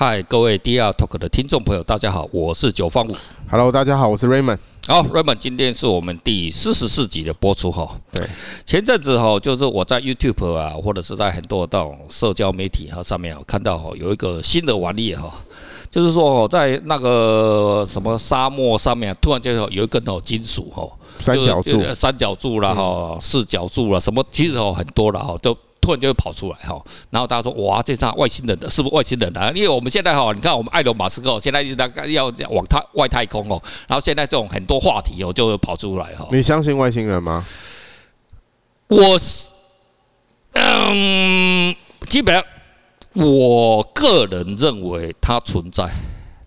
嗨，各位 DR Talk 的听众朋友，大家好，我是九方五。Hello，大家好，我是 Raymond。好，Raymond，今天是我们第四十四集的播出哈。对，前阵子哈，就是我在 YouTube 啊，或者是在很多这种社交媒体哈上面我，看到哈有一个新的玩意哈，就是说在那个什么沙漠上面，突然间有一根哦金属哈，三角柱、三角柱啦哈，四角柱啦，什么其实哦很多了哈都。突然就会跑出来哈，然后大家说哇，这是外星人的，是不是外星人啊？因为我们现在哈，你看我们埃隆马斯克现在一直在要往太外太空哦，然后现在这种很多话题哦就会跑出来哈。你相信外星人吗？我是嗯，基本上我个人认为它存在，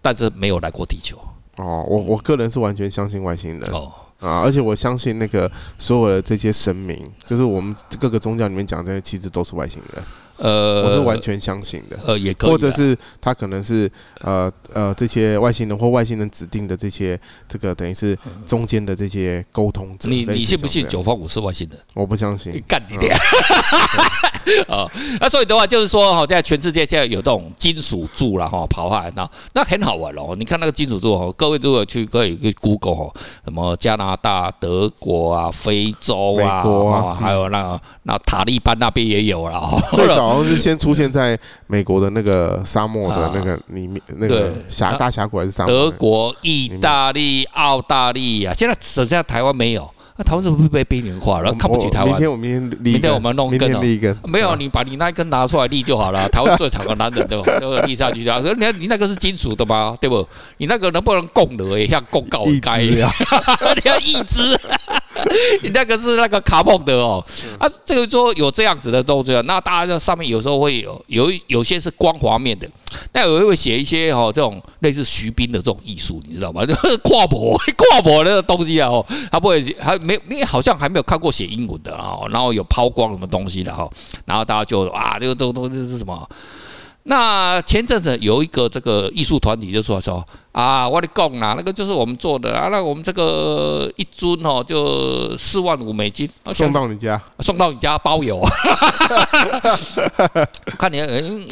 但是没有来过地球。哦，我我个人是完全相信外星人哦。啊！而且我相信那个所有的这些神明，就是我们各个宗教里面讲这些，其实都是外星人。呃，我是完全相信的。呃，也可以，或者是他可能是呃呃这些外星人或外星人指定的这些这个等于是中间的这些沟通者。你你信不信九方五是外星人？我不相信。干你娘！啊，那所以的话就是说哈，在全世界现在有这种金属柱了哈，跑下来那那很好玩哦。你看那个金属柱哦，各位如果去可以去 Google 哈，什么加拿大、德国啊、非洲啊，还有那个那塔利班那边也有了。最早是先出现在美国的那个沙漠的 那个里面，那个峡大峡谷还是沙漠？德国、意大利、澳大利亚，现在只剩下台湾没有。那台湾是不是被边缘化了？看不起台湾。明天我明天立，明天我们弄一根，立一根。没有，你把你那一根拿出来立就好了。台湾最长的男人对吧？都立下去啊！你你那个是金属的吗？对不？你那个能不能供的？也像供告该一样。你要一支。你那个是那个卡梦的哦，啊，这个说有这样子的动作，那大家在上面有时候会有有有些是光滑面的，那有人会写一些哦这种类似徐冰的这种艺术，你知道吗？就 是跨博 跨博那个东西啊，哦，他不会还没因为好像还没有看过写英文的啊，然后有抛光什么东西的哈，然后大家就啊这个这个东西是什么？那前阵子有一个这个艺术团体就说说啊，我的讲啦，那个就是我们做的啊，那我们这个一尊哦，就四万五美金，送到你家，送到你家包邮啊。看你，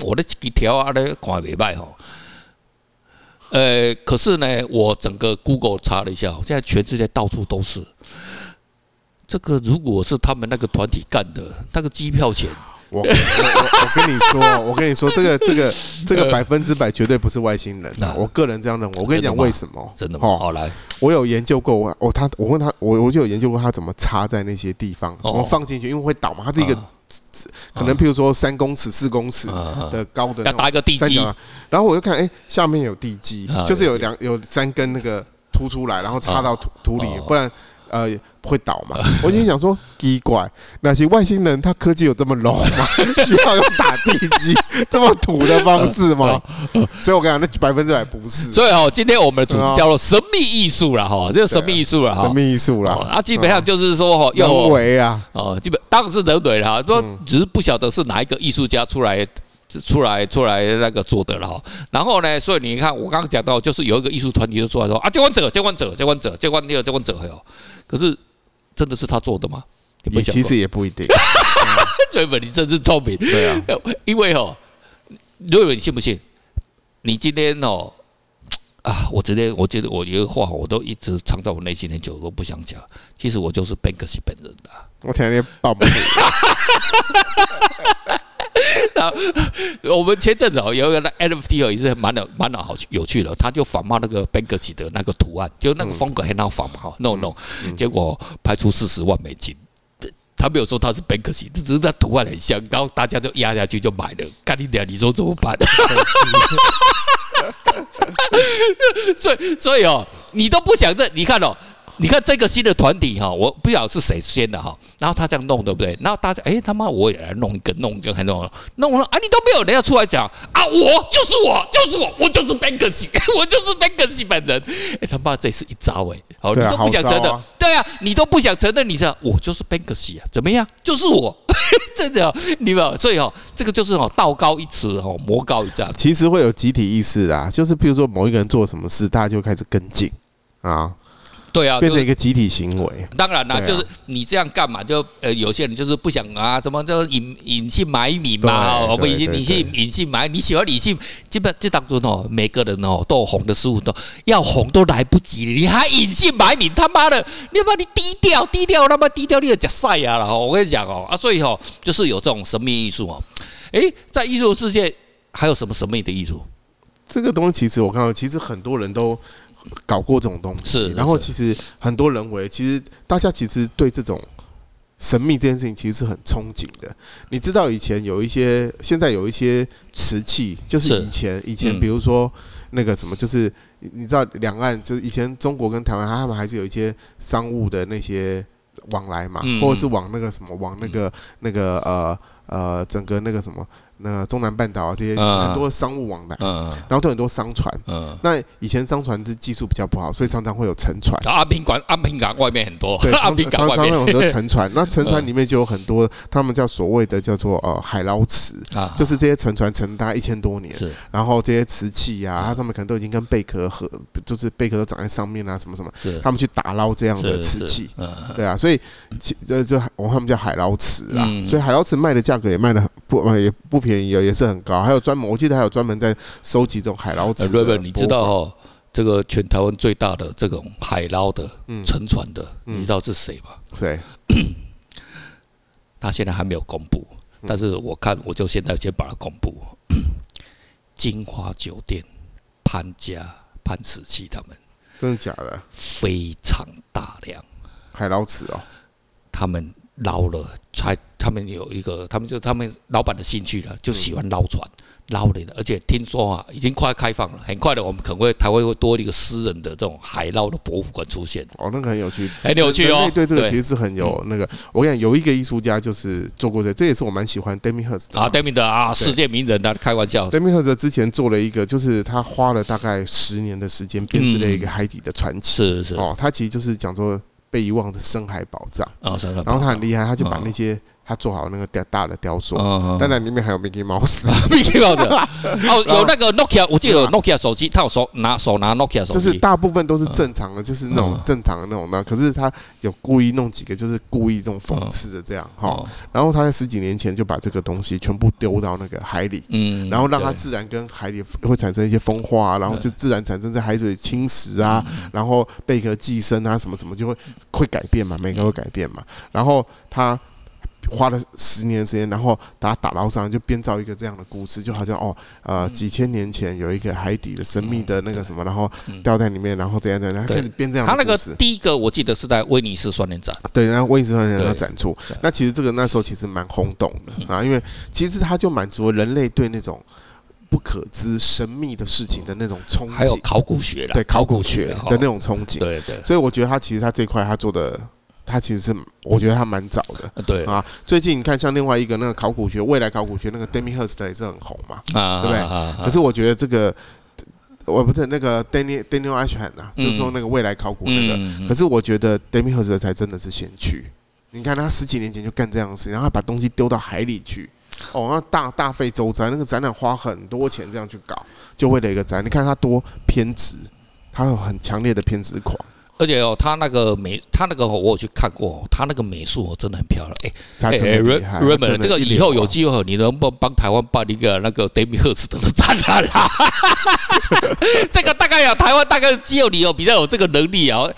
我的几条啊，那看没卖哦。呃，可是呢，我整个 Google 查了一下，现在全世界到处都是。这个如果是他们那个团体干的，那个机票钱。我我我我跟你说，我跟你说，这个这个这个百分之百绝对不是外星人呐！我个人这样认为。我跟你讲为什么？真的吗？好来，我有研究过，我我他我问他，我我就有研究过他怎么插在那些地方，怎么放进去，因为会倒嘛。它是一个可能譬如说三公尺、四公尺的高的，要搭一个地基。然后我就看，哎，下面有地基，就是有两有三根那个凸出来，然后插到土土里，不然。呃，会倒吗？我心想说，奇怪，那些外星人他科技有这么 low 吗？需要用打地基这么土的方式吗？所以我跟你讲，那百分之百不是。所以哦，今天我们的主题叫做神秘艺术了哈，这个神秘艺术了哈，神秘艺术了啊，基本上就是说哈，人为啊，哦，基本当然是人为了哈，说只是不晓得是哪一个艺术家出来。出来出来那个做的了哈，然后呢，所以你看我刚刚讲到，就是有一个艺术团体就出来说啊，接管者，接管者，接管者，接管你有接管者哟，可是真的是他做的吗？也其实也不一定。瑞本你真是聪明，对啊，因为哦，瑞文你信不信？你今天哦啊，我直接我觉得我有一个话我都一直藏在我内心很久，我都不想讲。其实我就是 Banksy 本人的。我天天爆不。我们前阵子哦，有一个那 NFT 哦，也是蛮的蛮的好有趣的，他就仿冒那个 Banksy 的那个图案，就那个风格很好仿嘛，哈，no no，结果拍出四十万美金，他没有说他是 Banksy，只是他图案很像，然后大家就压下去就买了，干你娘，你说怎么办？所以所以哦，你都不想认，你看哦。你看这个新的团体哈，我不晓得是谁先的哈，然后他这样弄对不对？然后大家哎他妈我也来弄一个，弄一个还弄弄了啊！你都没有人要出来讲啊！我就是我，就是我，我就是 Banksy，我就是 Banksy 本人。哎他妈这是一招哎，好你都不想承认，对啊，你都不想承认，你这我就是 Banksy 啊？怎么样？就是我，真的，你们所以哦，这个就是哦道高一尺哦魔高一丈。其实会有集体意识啊，就是比如说某一个人做什么事，大家就开始跟进啊。对啊，变成一个集体行为。当然啦，就是你这样干嘛？就呃，有些人就是不想啊，什么叫隐隐姓埋名嘛？我们以前你姓隐姓埋，你喜欢隐姓，基本这当中哦，每个人哦都有红的师傅，都要红都来不及，你还隐姓埋名？他妈的，你把你低调低调，他妈低调，你要假赛啊！然后我跟你讲哦啊，所以哦，就是有这种神秘艺术哦。诶，在艺术世界还有什么神秘的艺术？这个东西其实我看到，其实很多人都搞过这种东西。是，然后其实很多人为，其实大家其实对这种神秘这件事情其实是很憧憬的。你知道以前有一些，现在有一些瓷器，就是以前以前比如说那个什么，就是你知道两岸就是以前中国跟台湾，他们还是有一些商务的那些往来嘛，或者是往那个什么往那个那个呃呃整个那个什么。那中南半岛啊，这些很多商务往来，然后都很多商船。那以前商船是技术比较不好，所以常常会有沉船。阿平港，阿平港外面很多。对，阿平港外面很多沉船。那沉船里面就有很多，他们叫所谓的叫做呃海捞瓷，就是这些沉船沉大概一千多年，然后这些瓷器啊，它上面可能都已经跟贝壳和，就是贝壳都长在上面啊，什么什么，他们去打捞这样的瓷器。对啊，所以其这就我们他们叫海捞瓷啦。所以海捞瓷卖的价格也卖的不也不便宜。啊也是很高，还有专门，我记得还有专门在收集这种海捞瓷。瑞你知道哦，这个全台湾最大的这种海捞的沉船的，你知道是谁吗？谁？他现在还没有公布，但是我看我就现在先把它公布。金华酒店潘家潘石器他们，真的假的？非常大量海捞瓷哦，他们。捞了，才他们有一个，他们就他们老板的兴趣了，就喜欢捞船捞的，而且听说啊，已经快开放了，很快的，我们可能会台湾会多一个私人的这种海捞的博物馆出现。哦，那个很有趣，很有趣哦。对这个其实是很有那个，我跟你讲，有一个艺术家就是做过这，这也是我蛮喜欢 Damien Hirst 啊，Damien 的啊，世界名人的，开玩笑。Damien Hirst 之前做了一个，就是他花了大概十年的时间编织了一个海底的传奇。是是哦，他其实就是讲说。被遗忘的深海宝藏，然后他很厉害，他就把那些他做好那个雕大的雕塑，当然里面还有 Mickey Mouse，Mickey Mouse，哦，有那个 Nokia，我记得有 Nokia 手机，他有手拿手拿 Nokia 手机，就是大部分都是正常的，就是那种正常的那种的，可是他有故意弄几个，就是故意这种讽刺的这样哈，然后他在十几年前就把这个东西全部丢到那个海里，嗯，然后让它自然跟海里会产生一些风化，然后就自然产生在海水侵蚀啊，然后贝壳寄生啊，什么什么就会。会改变嘛？每个会改变嘛？然后他花了十年时间，然后把它打捞上来，就编造一个这样的故事，就好像哦，呃，几千年前有一个海底的神秘的那个什么，然后掉在里面，然后怎样怎样，他开始编这样的故事。他那个第一个我记得是在威尼斯双年展，对，然后威尼斯双年展要展出。那其实这个那时候其实蛮轰动的。啊，因为其实它就满足了人类对那种。不可知神秘的事情的那种憧憬，还有考古学的，对考古学的那种憧憬，对对。所以我觉得他其实他这块他做的，他其实是我觉得他蛮早的，对啊。最近你看像另外一个那个考古学，未来考古学那个 Damien Hurst 也是很红嘛，对不对？可是我觉得这个我不是那个 Daniel Daniel Ashton 啊，就是说那个未来考古那个，可是我觉得 Damien Hurst 才真的是先驱。你看他十几年前就干这样的事，然后他把东西丢到海里去。哦，那大大费周章，那个展览花很多钱这样去搞，就为了一个展。你看他多偏执，他有很强烈的偏执狂。而且哦，他那个美，他那个我有去看过，他那个美术哦，真的很漂亮。哎，他真的厉害。Raymond，这个以后有机会，你能不能帮台湾办一个那个 Damien Hirst 的展览啦？这个大概有台湾大概只有你有比较有这个能力啊。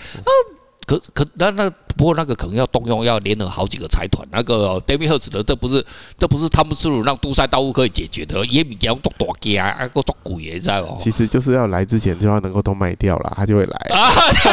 可可那那不过那个可能要动用要联合好几个财团，那个 Hirst 的这不是这不是汤姆斯鲁让杜塞道夫可以解决的，也比较做大件啊，个做鬼也在哦？其实就是要来之前就要能够都卖掉了，他就会来 啊，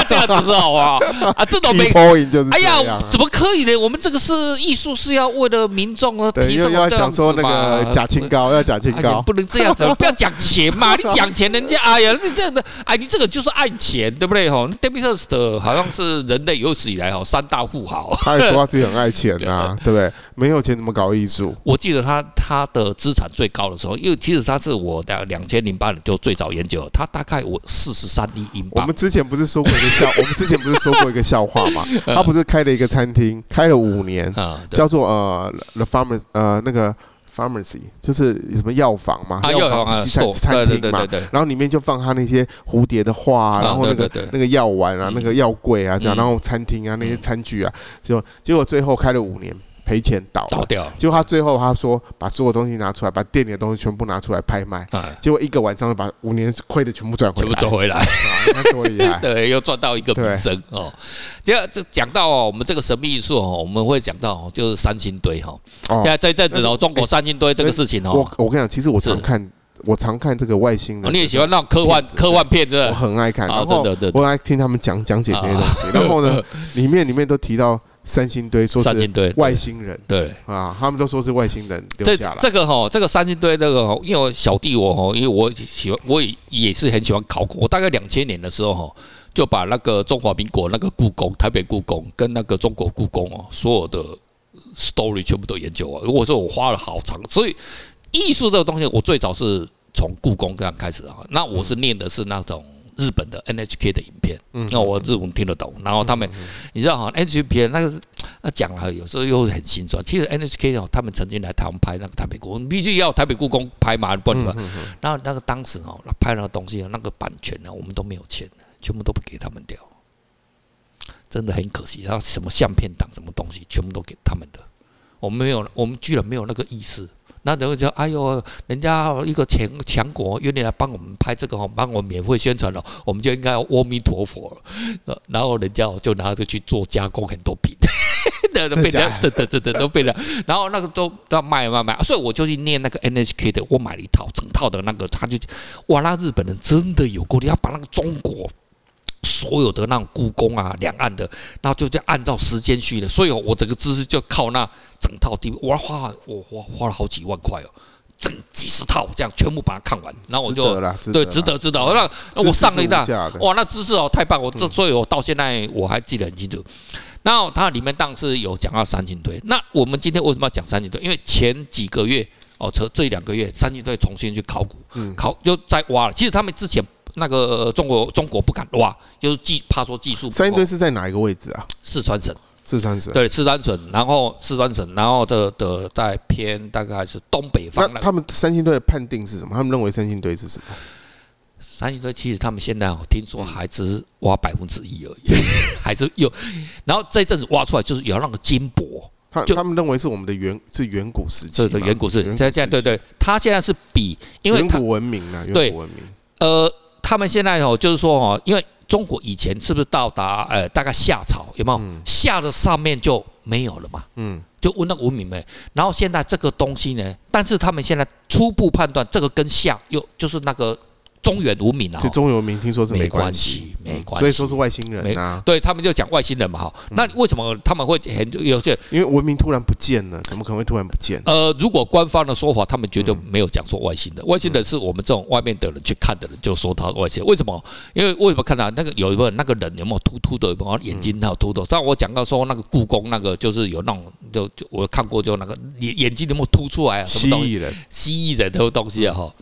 这样子是好啊啊，这种没 哎呀，怎么可以呢？我们这个是艺术，是要为了民众而提什么要讲说那个假清高，要假清高，不能这样子，不要讲钱嘛，你讲钱，人家哎呀，你这样的哎，你这个就是爱钱，对不对？哈，Damien Hirst 好像是。人类有史以来哈三大富豪，他也说他自己很爱钱啊，对不对？没有钱怎么搞艺术？我记得他他的资产最高的时候，因为其实他是我的两千零八年就最早研究，他大概我四十三亿英镑。我们之前不是说过一个笑，我们之前不是说过一个笑话吗？他不是开了一个餐厅，开了五年，叫做呃 The Farmer 呃那个。Pharmacy 就是什么药房嘛，药房西，餐餐厅嘛，然后里面就放他那些蝴蝶的画，然后那个那个药丸啊，那个药柜啊这样，然后餐厅啊那些餐具啊，结果结果最后开了五年。赔钱倒倒掉，结果他最后他说把所有东西拿出来，把店里的东西全部拿出来拍卖，结果一个晚上把五年亏的全部赚回来，全部赚回来，多厉害！对，又赚到一个名声哦。接着这讲到哦，我们这个神秘艺术哦，我们会讲到就是三星堆哈。现在在这阵子哦，中国三星堆这个事情哦，我我跟你讲，其实我常看，我常看这个外星人，你也喜欢那种科幻科幻片，真的，我很爱看，然后我爱听他们讲讲解这些东西，然后呢，里面里面都提到。三星堆说是外星人，对啊，他们都说是外星人留下来。这这个哈，这个三星堆这个，因为小弟我哈，因为我喜欢，我也也是很喜欢考古。我大概两千年的时候哈，就把那个中华民国那个故宫，台北故宫跟那个中国故宫哦，所有的 story 全部都研究啊。如果说我花了好长，所以艺术这个东西，我最早是从故宫这样开始啊。那我是念的是那种。日本的 NHK 的影片，那我日文听得懂。然后他们，你知道哈，NHK 那个是那讲了，有时候又很心酸。其实 NHK 哦，他们曾经来台湾拍那个台北故宫，必须要台北故宫拍嘛，不然。然后那个当时哦，拍那个东西，那个版权呢，我们都没有钱，全部都不给他们掉，真的很可惜。然后什么相片档，什么东西，全部都给他们的，我们没有，我们居然没有那个意思。那等于就哎呦，人家一个强强国愿意来帮我们拍这个，帮我们免费宣传了，我们就应该阿弥陀佛了。然后人家就拿着去做加工，很多品，都被人家真的真的都被人。然后那个都都要卖卖卖，所以我就去念那个 NHK 的，我买了一套整套的那个，他就哇，那日本人真的有够力，要把那个中国。所有的那种故宫啊，两岸的，然后就就按照时间去的，所以我整个知识就靠那整套 DVD，我花我花花了好几万块哦，整几十套这样全部把它看完，然后我就对值得值得，那我上了一大哇，那知识哦太棒，我这所以我到现在我还记得很清楚。然后它里面当时有讲到三星堆，那我们今天为什么要讲三星堆？因为前几个月哦，这这两个月三星堆重新去考古，考就在挖了，其实他们之前。那个中国中国不敢挖，就是技怕说技术。三星堆是在哪一个位置啊？四川省。四川省。对，四川省，然后四川省，然后的的在偏大概是东北方。那他们三星堆的判定是什么？他们认为三星堆是什么？三星堆其实他们现在我听说还只是挖百分之一而已，还是有。然后这一阵子挖出来就是有那个金箔，他他们认为是我们的远是远古时期。对对，远古时期。现在现在对对，他现在是比因为远古文明啊，远古文明。呃。他们现在哦，就是说哦，因为中国以前是不是到达呃大概夏朝有没有？夏的上面就没有了嘛，嗯，就问那个文明没。然后现在这个东西呢，但是他们现在初步判断这个跟夏又就是那个。中原文明啊，这中原文明听说是没关系，没关系，所以说是外星人啊。对他们就讲外星人嘛，哈。那为什么他们会很有些？因为文明突然不见了，怎么可能会突然不见？呃，如果官方的说法，他们绝对没有讲说外星人。外星人是我们这种外面的人去看的人就说他外星。为什么？因为为什么看到那个有一个那个人有没有突突的，有没有眼睛还有突突？像我讲到说那个故宫那个就是有那种就就我看过就那个眼眼睛有没有凸出来啊？蜥蜴人，蜥蜴人的东西啊哈。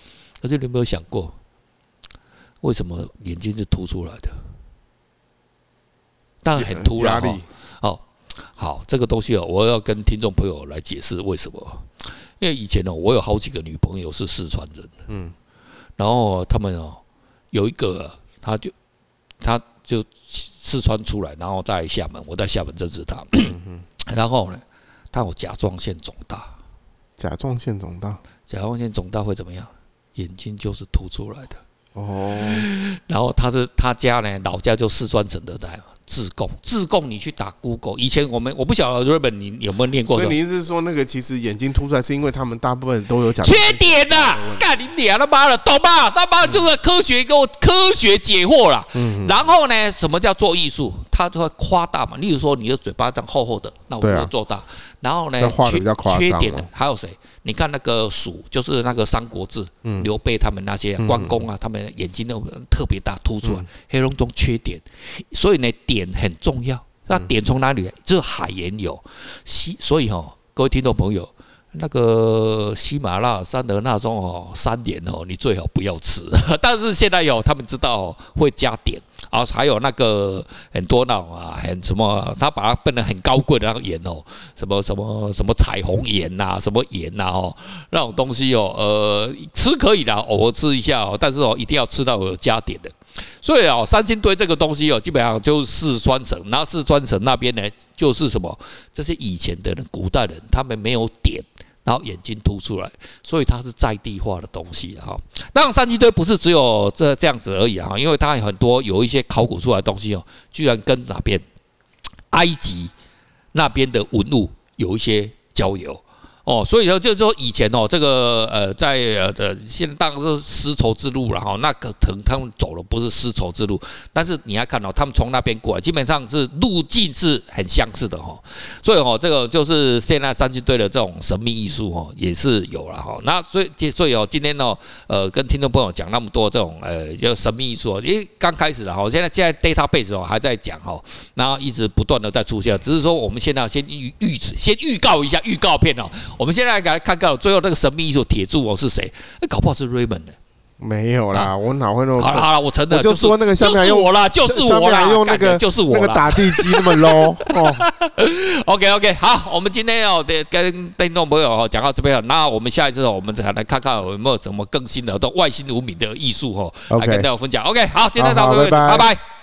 可是你有没有想过？为什么眼睛是凸出来的？当然很突然哈。哦，好，这个东西哦，我要跟听众朋友来解释为什么。因为以前呢，我有好几个女朋友是四川人，嗯，然后他们哦，有一个他就他就四川出来，然后在厦门，我在厦门认识他，然后呢，他有甲状腺肿大，甲状腺肿大，甲状腺肿大会怎么样？眼睛就是凸出来的。哦，然后他是他家呢，老家就四川省的在自贡，自贡你去打 Google，以前我们我不晓得日本你有没有念过？所以你意思是说那个其实眼睛凸出来是因为他们大部分都有讲缺点呐、啊？干你娘他妈的，懂吗？他妈就是科学给我科学解惑了。嗯，然后呢，什么叫做艺术？他就会夸大嘛。例如说你的嘴巴这样厚厚的，那我就做大。然后呢，缺缺点的还有谁？你看那个蜀，就是那个《三国志》，刘备他们那些关公啊，他们眼睛都特别大，凸出来，黑龙中缺碘，所以呢，碘很重要。那碘从哪里来？就是海盐有，西，所以哈，各位听众朋友，那个喜马拉雅山的那种哦山盐哦，你最好不要吃。但是现在有他们知道会加碘。然后还有那个很多那种啊，很什么，他把它变得很高贵的那个盐哦，什么什么什么彩虹盐呐，什么盐呐哦，那种东西哦，呃，吃可以的，偶尔吃一下哦，但是哦，一定要吃到有加碘的。所以哦，三星堆这个东西哦，基本上就是四川省，然后四川省那边呢，就是什么，这些以前的人，古代人，他们没有碘。然后眼睛凸出来，所以它是在地化的东西哈。那，三星堆不是只有这这样子而已哈，因为它很多有一些考古出来的东西哦，居然跟哪边埃及那边的文物有一些交流。哦，所以说就是说以前哦，这个呃，在呃的现在当然是丝绸之路了哈，那个可能他们走的不是丝绸之路，但是你要看到他们从那边过来，基本上是路径是很相似的哈。所以哦，这个就是现在三星堆的这种神秘艺术哦，也是有了哈。那所以所以哦，今天呢，呃，跟听众朋友讲那么多这种呃，就神秘艺术，因为刚开始哈，现在现在 database 哦还在讲哈，然后一直不断的在出现，只是说我们现在先预预先预告一下预告片哦。我们现在来看看最后那个神秘艺术铁柱哦是谁？那搞不好是 Raymond 的。没有啦，我哪会那么？好了好了，我承认，就说那个下面用我啦，就是我啦，用那个就是我那个打地基那么 low 哦。OK OK，好，我们今天要跟听众朋友哦讲到这边了，那我们下一次我们再来看看有没有什么更新的、都外星无名的艺术哦，来跟大家分享。OK，好，今天到这边，拜拜。